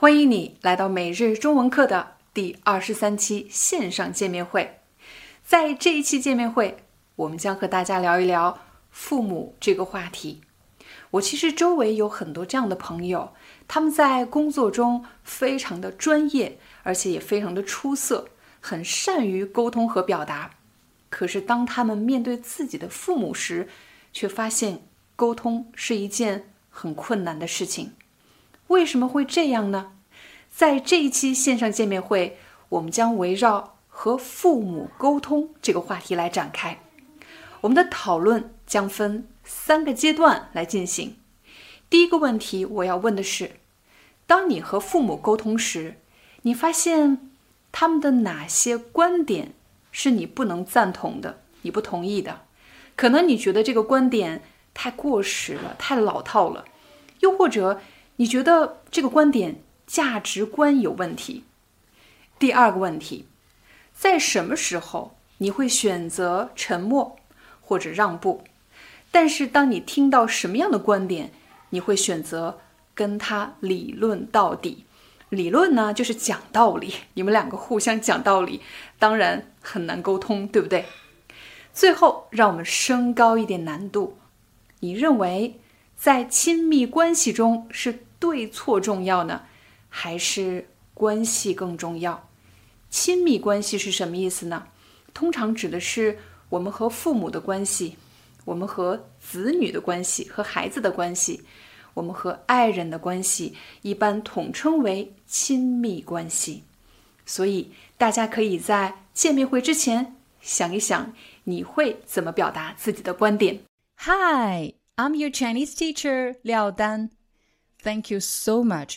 欢迎你来到每日中文课的第二十三期线上见面会。在这一期见面会，我们将和大家聊一聊父母这个话题。我其实周围有很多这样的朋友，他们在工作中非常的专业，而且也非常的出色，很善于沟通和表达。可是当他们面对自己的父母时，却发现沟通是一件很困难的事情。为什么会这样呢？在这一期线上见面会，我们将围绕和父母沟通这个话题来展开。我们的讨论将分三个阶段来进行。第一个问题，我要问的是：当你和父母沟通时，你发现他们的哪些观点是你不能赞同的、你不同意的？可能你觉得这个观点太过时了、太老套了，又或者……你觉得这个观点价值观有问题？第二个问题，在什么时候你会选择沉默或者让步？但是当你听到什么样的观点，你会选择跟他理论到底？理论呢，就是讲道理。你们两个互相讲道理，当然很难沟通，对不对？最后，让我们升高一点难度。你认为在亲密关系中是？对错重要呢，还是关系更重要？亲密关系是什么意思呢？通常指的是我们和父母的关系，我们和子女的关系，和孩子的关系，我们和爱人的关系，一般统称为亲密关系。所以大家可以在见面会之前想一想，你会怎么表达自己的观点？Hi, I'm your Chinese teacher 廖丹。Thank you so much